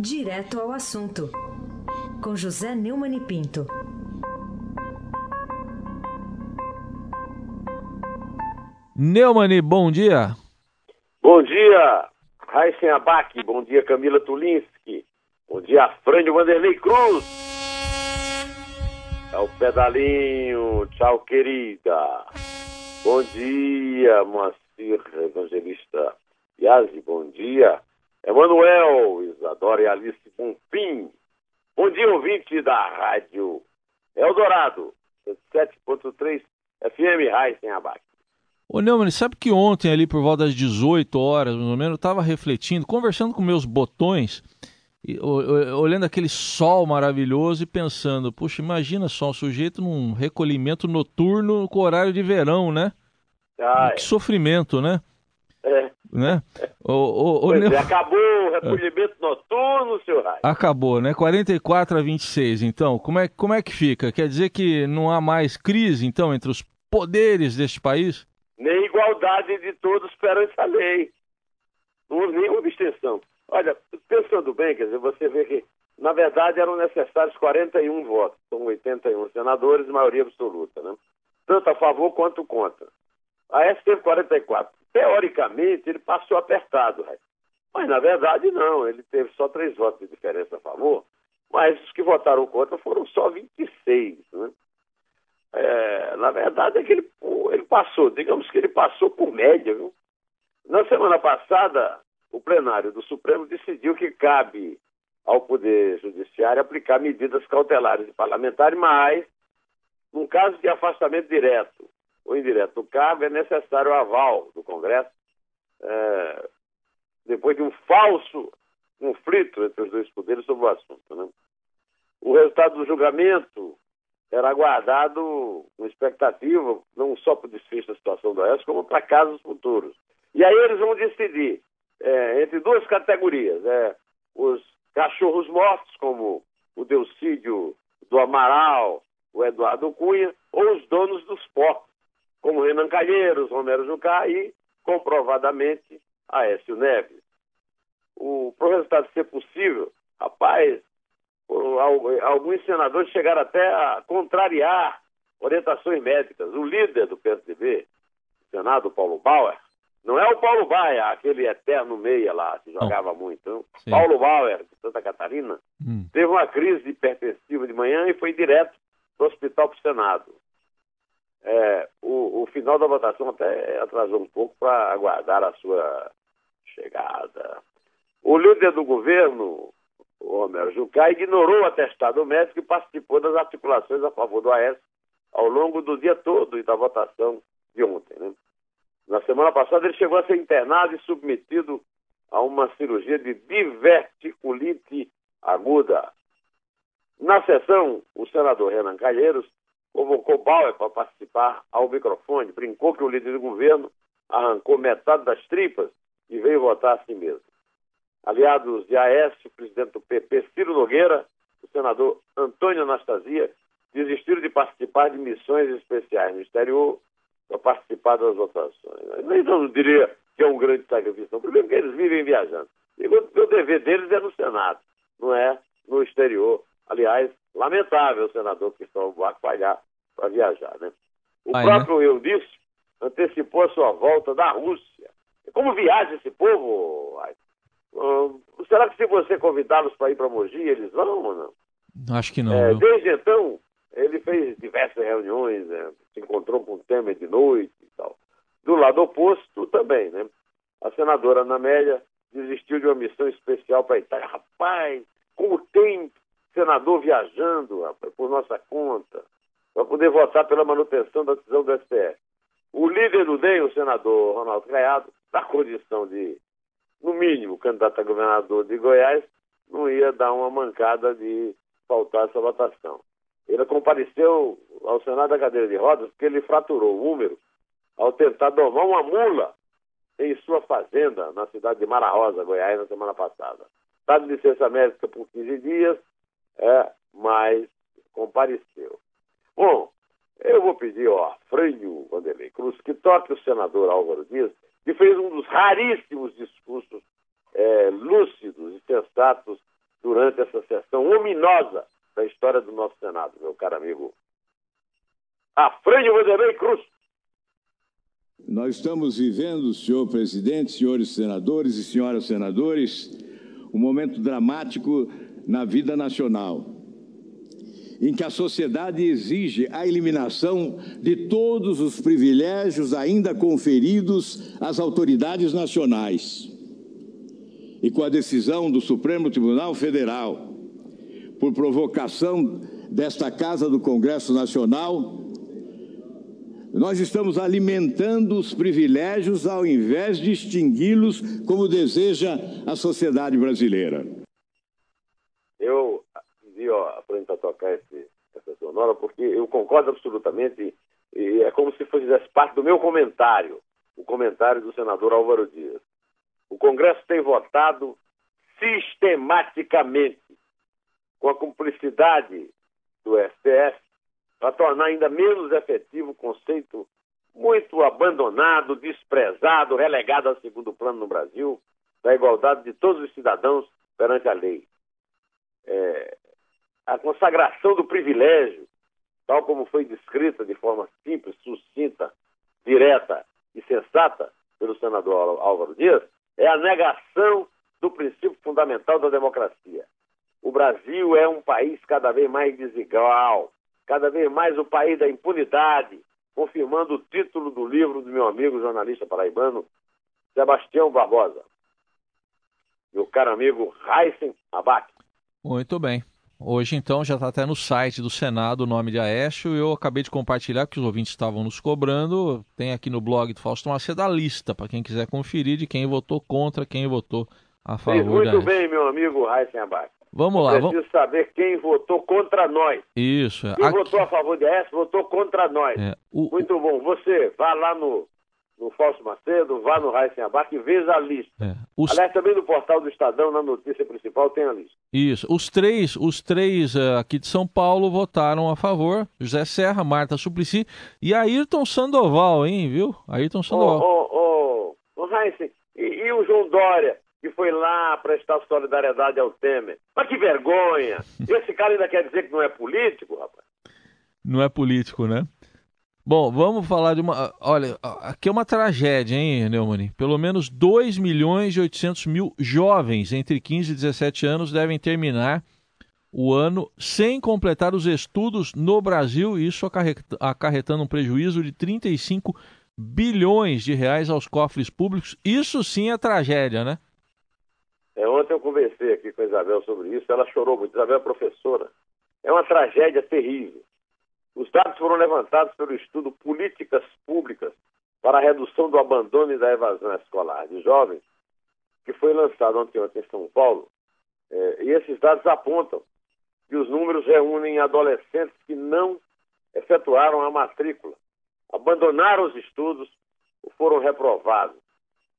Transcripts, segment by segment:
Direto ao assunto, com José Neumann e Pinto. Neumann, bom dia. Bom dia, Raíssen Abac. Bom dia, Camila Tulinski. Bom dia, Afrânio Vanderlei Cruz. É o pedalinho. Tchau, querida. Bom dia, Moacir Evangelista Yazi. Bom dia. Emanuel, Isadora e Alice Bonfim. Bom dia, ouvinte da Rádio Eldorado, 7.3 FM Raíssen Abac. Ô Neumann, sabe que ontem, ali por volta das 18 horas, mais ou menos, eu estava refletindo, conversando com meus botões, e, olhando aquele sol maravilhoso e pensando, puxa, imagina só um sujeito num recolhimento noturno com horário de verão, né? Que sofrimento, né? É. Né? O, o, o Neu- é, acabou o recolhimento noturno, seu Raio. Acabou, né? 44 a 26. Então, como é, como é que fica? Quer dizer que não há mais crise, então, entre os poderes deste país? Nem igualdade de todos perante a lei. Não houve nenhuma abstenção. Olha, pensando bem, quer dizer, você vê que, na verdade, eram necessários 41 votos. São 81 senadores, maioria absoluta, né? Tanto a favor quanto contra. A S teve 44. Teoricamente, ele passou apertado, mas na verdade não. Ele teve só três votos de diferença a favor, mas os que votaram contra foram só 26, né? É, na verdade é que ele, ele passou, digamos que ele passou por média, viu? Na semana passada, o plenário do Supremo decidiu que cabe ao Poder Judiciário aplicar medidas cautelares de parlamentares, mas, num caso de afastamento direto ou indireto do cargo, é necessário o aval do Congresso, é, depois de um falso conflito entre os dois poderes sobre o assunto. Né? O resultado do julgamento era aguardado com expectativa, não só para o desfecho da situação do Oeste, como para casos futuros. E aí eles vão decidir é, entre duas categorias: é, os cachorros mortos, como o Delcídio do Amaral, o Eduardo Cunha, ou os donos dos porcos, como Renan Calheiros, Romero Jucá e, comprovadamente, Aécio Neves. O, para o resultado ser possível, rapaz, alguns senadores chegaram até a contrariar orientações médicas. O líder do PSDB, o Senado, Paulo Bauer, não é o Paulo Baia, aquele eterno meia lá, que jogava muito. Não? Sim. Paulo Bauer, de Santa Catarina, Hum. teve uma crise hipertensiva de manhã e foi direto para o hospital para o Senado. É, o, o final da votação até atrasou um pouco para aguardar a sua chegada. O líder do governo, Romero Jucá, ignorou o atestado médico e participou das articulações a favor do AES ao longo do dia todo e da votação de ontem. Né? Na semana passada, ele chegou a ser internado e submetido a uma cirurgia de diverticulite aguda. Na sessão, o senador Renan Calheiros convocou Bauer para participar ao microfone, brincou que o líder do governo arrancou metade das tripas e veio votar a si mesmo. Aliados de Aécio, o presidente do PP, Ciro Nogueira, o senador Antônio Anastasia, desistiram de participar de missões especiais no exterior para participar das votações. Eu não diria que é um grande sacrifício. não. Primeiro que eles vivem viajando. Que o dever deles é no Senado, não é no exterior. Aliás, lamentável o senador Cristóvão Buarque falhar para viajar. Né? O Vai, próprio Eudício antecipou a sua volta da Rússia. Como viaja esse povo? Hum, será que se você convidá-los para ir para Mogi, eles vão ou não? Acho que não. É, desde então, ele fez diversas reuniões, né? se encontrou com o Temer de noite e tal. Do lado oposto também, né? A senadora Ana Amélia desistiu de uma missão especial para a Itália. Rapaz, como tem senador viajando rapaz, por nossa conta, para poder votar pela manutenção da decisão do STF. O líder do DEM, o senador Ronaldo Caiado, na condição de, no mínimo, candidato a governador de Goiás, não ia dar uma mancada de faltar essa votação. Ele compareceu ao Senado da cadeira de rodas porque ele fraturou o úmero ao tentar domar uma mula em sua fazenda na cidade de Mara Rosa, Goiás, na semana passada. Está de licença médica por 15 dias, é, mas compareceu. Bom, eu vou pedir ao Frânio Vanderlei Cruz que toque o senador Álvaro Dias, que fez um dos raríssimos discursos é, lúcidos e sensatos ignominiosa da história do nosso Senado, meu caro amigo. Afrânio Vanderlei Cruz. Nós estamos vivendo, senhor presidente, senhores senadores e senhoras senadores, um momento dramático na vida nacional, em que a sociedade exige a eliminação de todos os privilégios ainda conferidos às autoridades nacionais. E com a decisão do Supremo Tribunal Federal, por provocação desta Casa do Congresso Nacional, nós estamos alimentando os privilégios ao invés de extingui-los, como deseja a sociedade brasileira. Eu vi ó, para tocar esse, essa sonora porque eu concordo absolutamente e é como se fizesse parte do meu comentário, o comentário do senador Álvaro Dias. O Congresso tem votado sistematicamente, com a cumplicidade do STF, para tornar ainda menos efetivo o conceito muito abandonado, desprezado, relegado a segundo plano no Brasil, da igualdade de todos os cidadãos perante a lei. É, a consagração do privilégio, tal como foi descrita de forma simples, sucinta, direta e sensata pelo senador Álvaro Dias, é a negação do princípio fundamental da democracia. O Brasil é um país cada vez mais desigual, cada vez mais o país da impunidade, confirmando o título do livro do meu amigo jornalista paraibano, Sebastião Barbosa. Meu caro amigo Heisen Abac. Muito bem. Hoje, então, já está até no site do Senado o nome de Aécio. Eu acabei de compartilhar, que os ouvintes estavam nos cobrando. Tem aqui no blog do Fausto Macedo a lista, para quem quiser conferir, de quem votou contra, quem votou a favor. Muito bem, meu amigo Abac. Vamos lá. Preciso vamos... saber quem votou contra nós. Isso. Quem Aqui... votou a favor de S votou contra nós. É, o... Muito bom. Você vá lá no, no Fausto Macedo, vá no Raíssen Abac e veja a lista. É. Os... Aliás, também no portal do Estadão, na notícia principal, tem a lista. Isso. Os três, os três uh, aqui de São Paulo votaram a favor. José Serra, Marta Suplicy e Ayrton Sandoval, hein, viu? Ayrton Sandoval. Ô, ô, ô, ô Heisen, e, e o João Dória? que foi lá prestar solidariedade ao Temer. Mas que vergonha! Esse cara ainda quer dizer que não é político, rapaz? Não é político, né? Bom, vamos falar de uma. Olha, aqui é uma tragédia, hein, Neumani? Pelo menos 2 milhões e 800 mil jovens entre 15 e 17 anos devem terminar o ano sem completar os estudos no Brasil, isso acarretando um prejuízo de 35 bilhões de reais aos cofres públicos. Isso sim é tragédia, né? É, ontem eu conversei aqui com a Isabel sobre isso, ela chorou muito. Isabel é professora. É uma tragédia terrível. Os dados foram levantados pelo estudo Políticas Públicas para a Redução do Abandono e da Evasão Escolar de Jovens, que foi lançado ontem, em São Paulo. É, e esses dados apontam que os números reúnem adolescentes que não efetuaram a matrícula, abandonaram os estudos ou foram reprovados.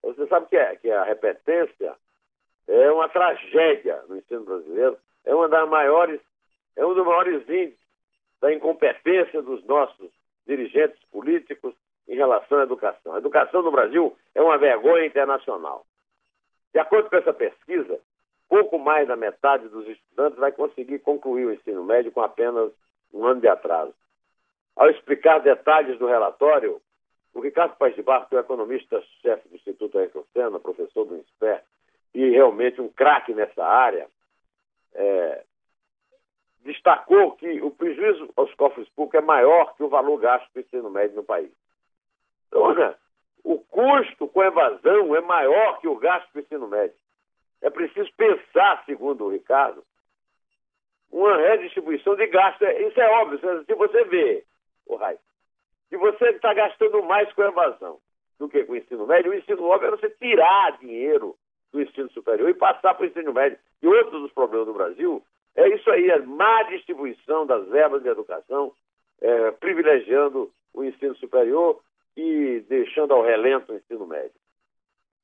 Você sabe que é que a repetência é uma tragédia no ensino brasileiro, é uma das maiores, é um dos maiores índices da incompetência dos nossos dirigentes políticos em relação à educação. A educação no Brasil é uma vergonha internacional. De acordo com essa pesquisa, pouco mais da metade dos estudantes vai conseguir concluir o ensino médio com apenas um ano de atraso. Ao explicar detalhes do relatório, o Ricardo Paz de Barro, que é economista-chefe do Instituto Senna, professor do INSPER, e realmente um craque nessa área, é, destacou que o prejuízo aos cofres públicos é maior que o valor gasto com o ensino médio no país. Então, o custo com evasão é maior que o gasto com o ensino médio. É preciso pensar, segundo o Ricardo, uma redistribuição de gasto. Isso é óbvio. Se você vê, o Rai, se você está gastando mais com evasão do que com o ensino médio, o ensino óbvio é você tirar dinheiro do ensino superior e passar para o ensino médio. E outro dos problemas do Brasil é isso aí, a má distribuição das verbas de educação, é, privilegiando o ensino superior e deixando ao relento o ensino médio.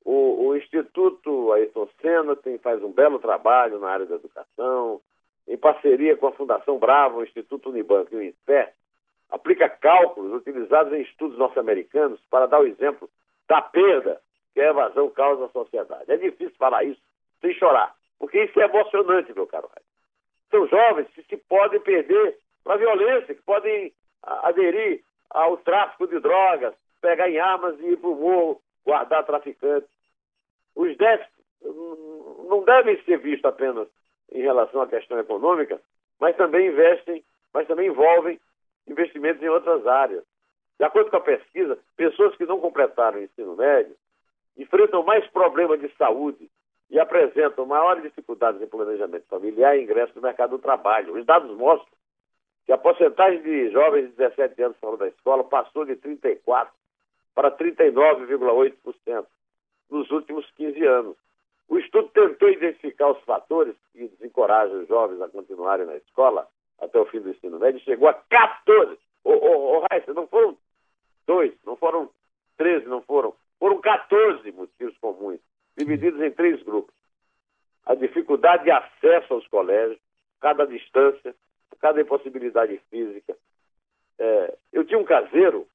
O, o Instituto Ayrton Senna tem, faz um belo trabalho na área da educação, em parceria com a Fundação Brava, o Instituto Unibanco e o INSPER, aplica cálculos utilizados em estudos norte-americanos para dar o exemplo da perda que a evasão causa à sociedade. É difícil falar isso sem chorar, porque isso é emocionante, meu caro. São jovens que se podem perder para a violência, que podem aderir ao tráfico de drogas, pegar em armas e ir para o morro, guardar traficantes. Os déficits não devem ser vistos apenas em relação à questão econômica, mas também investem, mas também envolvem investimentos em outras áreas. De acordo com a pesquisa, pessoas que não completaram o ensino médio enfrentam mais problemas de saúde e apresentam maiores dificuldades em planejamento familiar e ingresso no mercado do trabalho. Os dados mostram que a porcentagem de jovens de 17 anos fora da escola passou de 34% para 39,8% nos últimos 15 anos. O estudo tentou identificar os fatores que desencorajam os jovens a continuarem na escola até o fim do ensino médio e chegou a 14. Ô, ô, ô Raíssa, não foram dois, não foram 13, não foram. Foram 14 motivos comuns, divididos em três grupos. A dificuldade de acesso aos colégios, cada distância, cada impossibilidade física. É, eu tinha um caseiro,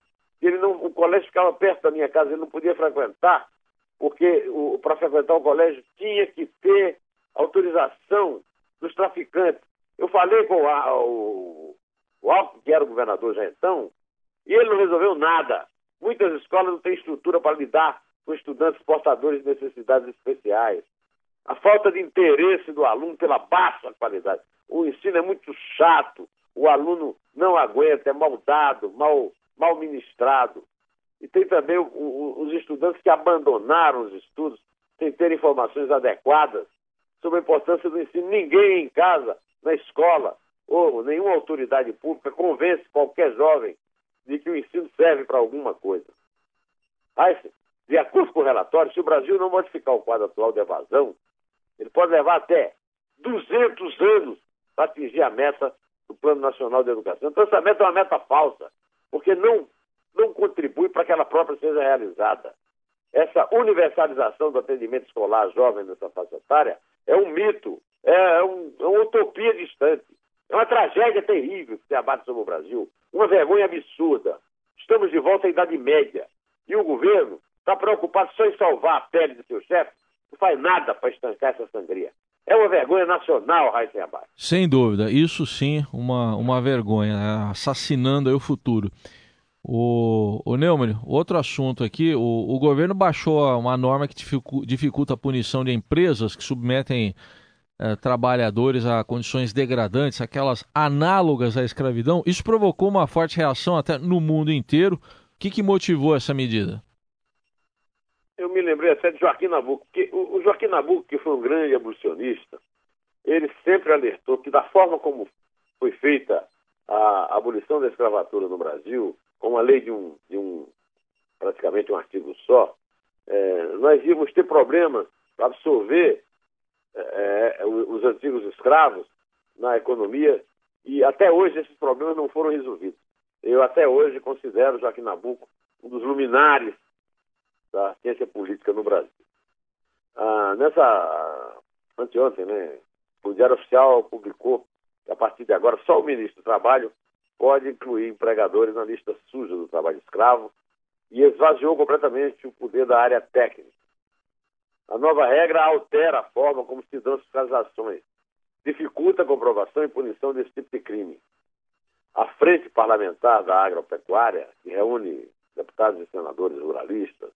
ele não, o colégio ficava perto da minha casa, ele não podia frequentar, porque para frequentar o colégio tinha que ter autorização dos traficantes. Eu falei com a, o, o que era o governador já então, e ele não resolveu nada. Muitas escolas não têm estrutura para lidar com estudantes portadores de necessidades especiais. A falta de interesse do aluno pela baixa qualidade. O ensino é muito chato, o aluno não aguenta, é mal dado, mal, mal ministrado. E tem também o, o, os estudantes que abandonaram os estudos sem ter informações adequadas sobre a importância do ensino. Ninguém em casa, na escola, ou nenhuma autoridade pública convence qualquer jovem de que o ensino serve para alguma coisa. Mas, de acordo com o relatório, se o Brasil não modificar o quadro atual de evasão, ele pode levar até 200 anos para atingir a meta do Plano Nacional de Educação. Então, essa meta é uma meta falsa, porque não, não contribui para que ela própria seja realizada. Essa universalização do atendimento escolar jovem nessa faixa etária é um mito, é, um, é uma utopia distante. É uma tragédia terrível que se abate sobre o Brasil, uma vergonha absurda. Estamos de volta à Idade Média e o governo está preocupado só em salvar a pele do seu chefe, não faz nada para estancar essa sangria. É uma vergonha nacional, Raíssa Abaixo. Sem dúvida, isso sim, uma, uma vergonha, né? assassinando o futuro. O, o Neumann, outro assunto aqui, o, o governo baixou uma norma que dificulta a punição de empresas que submetem eh, trabalhadores a condições degradantes, aquelas análogas à escravidão, isso provocou uma forte reação até no mundo inteiro. O que, que motivou essa medida? Eu me lembrei até de Joaquim Nabuco, porque o, Joaquim Nabuco, que foi um grande abolicionista, ele sempre alertou que da forma como foi feita a abolição da escravatura no Brasil, com uma lei de um, de um praticamente um artigo só, é, nós íamos ter problemas para absorver é, é os antigos escravos na economia e até hoje esses problemas não foram resolvidos. Eu até hoje considero Joaquim Nabuco um dos luminares da ciência política no Brasil. Ah, nessa anteontem, né, o Diário Oficial publicou que a partir de agora só o ministro do Trabalho pode incluir empregadores na lista suja do trabalho escravo e esvaziou completamente o poder da área técnica. A nova regra altera a forma como se dão as ações, dificulta a comprovação e punição desse tipo de crime. A Frente Parlamentar da Agropecuária, que reúne deputados e senadores ruralistas,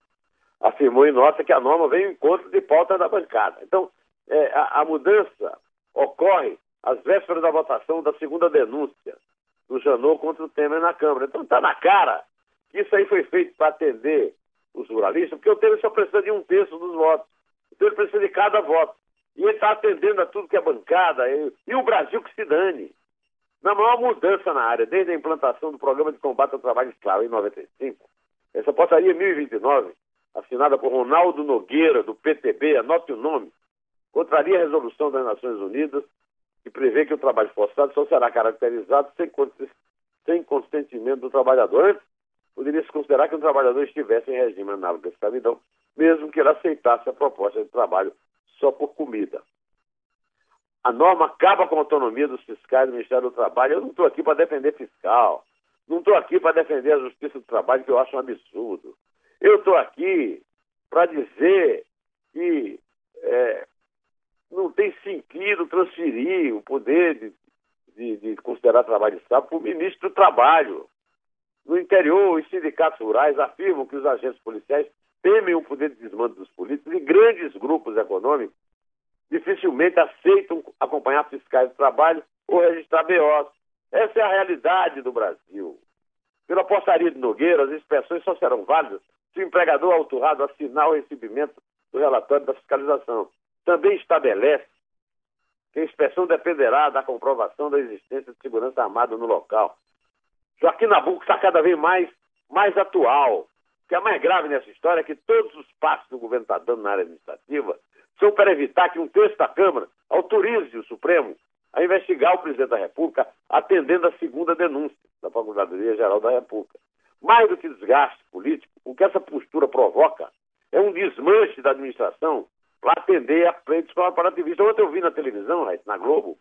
afirmou em nota que a norma veio em encontro de pauta da bancada. Então, é, a, a, mudança ocorre às vésperas da votação da segunda denúncia do Janot contra o Temer na Câmara. Então, está na cara que isso aí foi feito para atender os ruralistas, porque o Temer só precisa de um terço dos votos. Então ele precisa de cada voto. E ele está atendendo a tudo que é bancada. E, e, o Brasil que se dane. Na maior mudança na área, desde a implantação do Programa de Combate ao Trabalho Escravo em 95, essa portaria 1029, assinada por Ronaldo Nogueira, do PTB, anote o nome, contraria a resolução das Nações Unidas, que prevê que o trabalho forçado só será caracterizado sem, sem consentimento do trabalhador. Antes, poderia-se considerar que o trabalhador estivesse em regime análogo à escravidão, mesmo que ele aceitasse a proposta de trabalho só por comida. A norma acaba com a autonomia dos fiscais do Ministério do Trabalho. Eu não estou aqui para defender fiscal, não estou aqui para defender a Justiça do Trabalho, que eu acho um absurdo. Eu estou aqui para dizer que é, não tem sentido transferir o poder de, de, de considerar trabalho de Estado para o ministro do Trabalho. No interior, os sindicatos rurais afirmam que os agentes policiais temem o poder de desmando dos políticos e grandes grupos econômicos dificilmente aceitam acompanhar fiscais de trabalho ou registrar BOs. Essa é a realidade do Brasil. Pela portaria de Nogueira, as inspeções só serão válidas se o empregador auturrado assinar o recebimento do relatório da fiscalização. Também estabelece que a inspeção dependerá da comprovação da existência de segurança armada no local. Joaquim Nabuco está cada vez mais, mais atual. O que é mais grave nessa história é que todos os passos que o governo está dando na área administrativa são para evitar que um texto da Câmara autorize o Supremo a investigar o presidente da República, atendendo a segunda denúncia da Procuradoria-Geral da República. Mais do que desgaste político, o que essa postura provoca é um desmanche da administração para atender a pleitos corporativistas. Ontem eu vi na televisão, na Globo,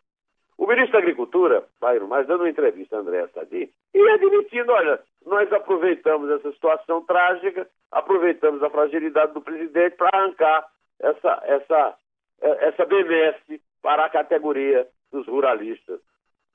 o ministro da Agricultura, Bairro, mas dando uma entrevista a André Sadi, e admitindo, olha, nós aproveitamos essa situação trágica, aproveitamos a fragilidade do presidente para arrancar essa, essa, essa benesse para a categoria dos ruralistas.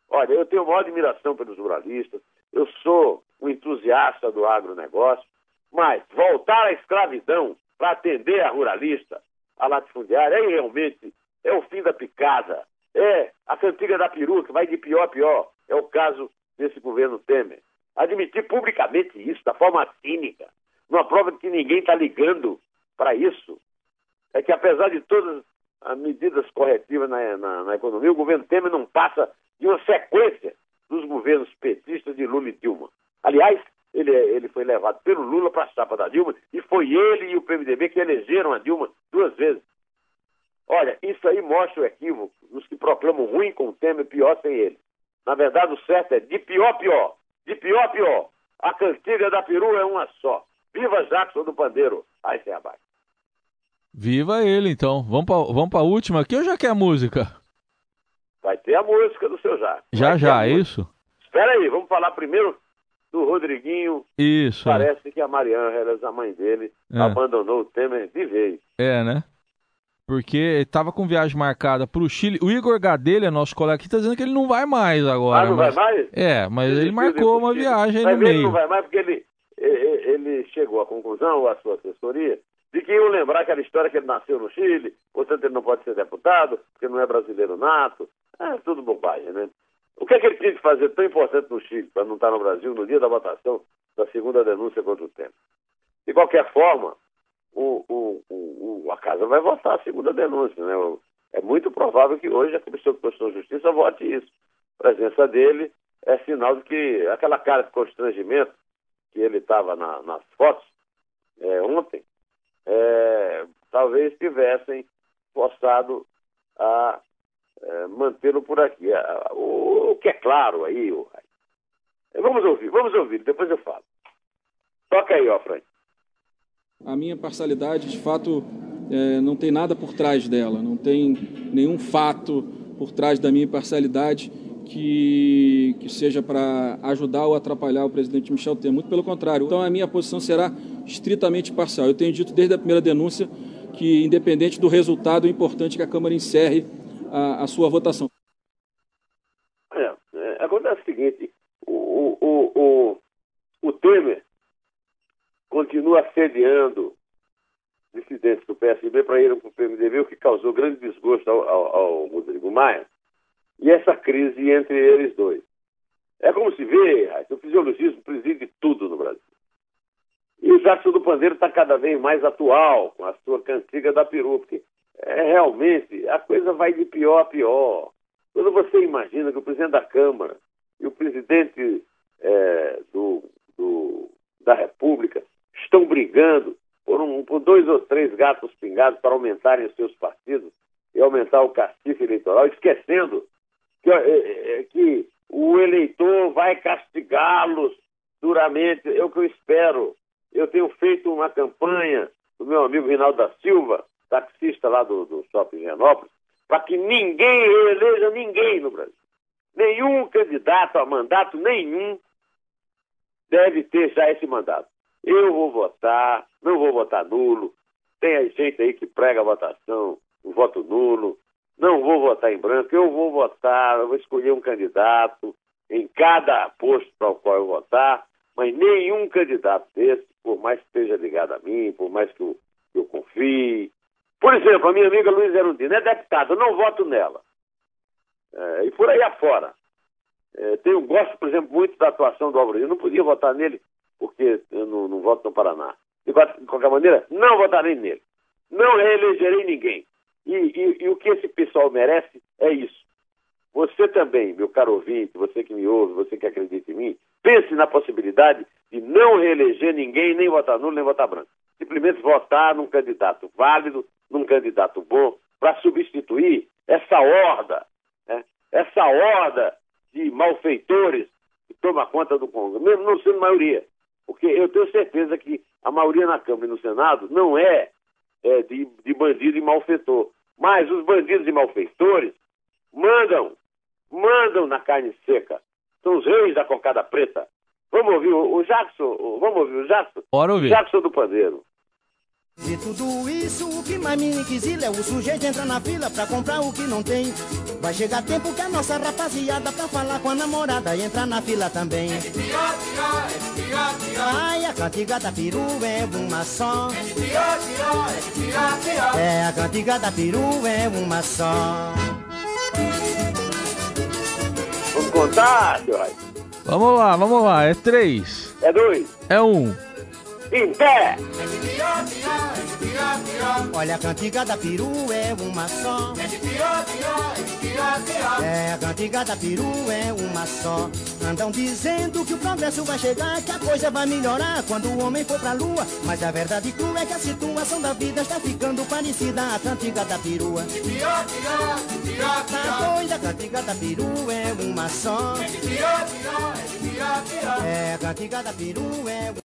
Olha, eu tenho maior admiração pelos ruralistas, eu sou um entusiasta do agronegócio, mas voltar à escravidão para atender a ruralista, a latifundiária, é realmente é o fim da picada, é a cantiga da peruca, vai de pior a pior. É o caso desse governo Temer. Admitir publicamente isso, da forma cínica, numa prova de que ninguém está ligando para isso, é que apesar de todas as medidas corretivas na, na, na, economia, o governo Temer não passa de uma sequência dos governos petistas de Lula e Dilma. Aliás, ele, ele foi levado pelo Lula para a chapa da Dilma e foi ele e o PMDB que elegeram a Dilma duas vezes. Olha, isso aí mostra o equívoco dos que proclamam ruim com o Temer, pior sem ele. Na verdade, o certo é de pior pior. De pior pior. A cantiga da peru é uma só. Viva Jackson do Pandeiro. Aí sem abaixo. Viva ele, então. Vamos para vamos a última aqui ou já quer a música? Vai ter a música do seu Jackson. Já, já, é isso? Espera aí, vamos falar primeiro do Rodriguinho. Isso. É. Parece é. que a Mariana, a mãe dele, é. abandonou o Temer de vez. É, né? Porque estava com viagem marcada para o Chile. O Igor Gadelha, nosso colega aqui, está dizendo que ele não vai mais agora. Ah, não mas... vai mais? É, mas ele, ele marcou uma viagem aí no meio. Ele não vai mais porque ele, ele chegou à conclusão, a sua assessoria, de que iam lembrar aquela história que ele nasceu no Chile, portanto ele não pode ser deputado, porque não é brasileiro nato. É tudo bobagem, né? O que é que ele tinha que fazer tão importante no Chile para não estar no Brasil no dia da votação da segunda denúncia contra o tempo? De qualquer forma, o, o, o, a casa vai votar a segunda denúncia. Né? É muito provável que hoje a Comissão de Constituição e Justiça vote isso. A presença dele é sinal de que aquela cara de constrangimento que ele estava na, nas fotos é, ontem, é, talvez tivessem forçado a é, mantê-lo por aqui. O, o, que é claro aí, o, vamos ouvir, vamos ouvir, depois eu falo. Toca aí, ó, Frank. A minha parcialidade, de fato, é, não tem nada por trás dela, não tem nenhum fato por trás da minha parcialidade que, que seja para ajudar ou atrapalhar o presidente Michel Temer. Muito pelo contrário. Então, a minha posição será estritamente parcial. Eu tenho dito desde a primeira denúncia que, independente do resultado, é importante que a Câmara encerre a, a sua votação. É, é, acontece o seguinte: o, o, o, o Temer continua assediando dissidentes do PSB para ir para o PMDB, o que causou grande desgosto ao, ao, ao Rodrigo Maia, e essa crise entre eles dois. É como se vê, o fisiologismo preside tudo no Brasil. E o Jackson do Pandeiro está cada vez mais atual, com a sua cantiga da peru, porque é, realmente a coisa vai de pior a pior. Quando você imagina que o presidente da Câmara e o presidente é, do, do, da República estão brigando por, um, por dois ou três gatos pingados para aumentarem os seus partidos e aumentar o cacife eleitoral, esquecendo que, é, é, que o eleitor vai castigá-los duramente. É o que eu espero. Eu tenho feito uma campanha do meu amigo Rinaldo da Silva, taxista lá do, do Shopping Genópolis, para que ninguém eleja ninguém no Brasil. Nenhum candidato a mandato nenhum deve ter já esse mandato. Eu vou votar, não vou votar nulo. Tem gente aí que prega a votação, o voto nulo. não vou votar em branco, eu vou votar, eu vou escolher um candidato em cada posto para o qual eu votar, mas nenhum candidato desse, por mais que esteja ligado a mim, por mais que eu, eu confie. Por exemplo, a minha amiga Luiz Erundina é deputada, não voto nela. É, e por aí afora. É, tenho, gosto, por exemplo, muito da atuação do Álvaro. Eu não podia votar nele porque eu não, não voto no Paraná. De, de qualquer maneira, não votarei nele. Não reelegerei ninguém. E, e, e, o que esse pessoal merece é isso. Você também, meu caro ouvinte, você que me ouve, você que acredita em mim, pense na possibilidade de não reeleger ninguém, nem votar nulo, nem votar branco. Simplesmente votar num candidato válido, num candidato bom, para substituir essa horda, né? essa horda de malfeitores que toma conta do Congresso, mesmo não sendo maioria. Porque eu tenho certeza que a maioria na Câmara e no Senado não é, é de, de bandido e malfeitor. Mas os bandidos e malfeitores mandam, mandam na carne seca. São os reis da cocada preta. Vamos ouvir o, o Jackson? Vamos ouvir o Jackson? Bora ouvir. Jackson do Pandeiro. De tudo isso, o que mais me inquisila é o sujeito entrar na fila pra comprar o que não tem. Vai chegar tempo que a nossa rapaziada pra falar com a namorada e entrar na fila também. É de pior, pior, é de pior, pior. Ai, a cantiga da peru é uma só. É de pior, pior, é de pior, pior. É, a cantiga da peru é uma só. Vamos contar, senhor? Vamos lá, vamos lá. É três. É dois. É um. Em pé! Olha, a cantiga da peru é uma só. É de pior, pior, é de pior, pior. É, a cantiga da peru é uma só. Andam dizendo que o progresso vai chegar, que a coisa vai melhorar quando o homem for pra lua. Mas a verdade crua é que a situação da vida está ficando parecida à cantiga da perua. De pior, pior, de pior, pior. A cantiga da peru é uma só. É de pior, pior, é de pior, pior. É, a cantiga da peru é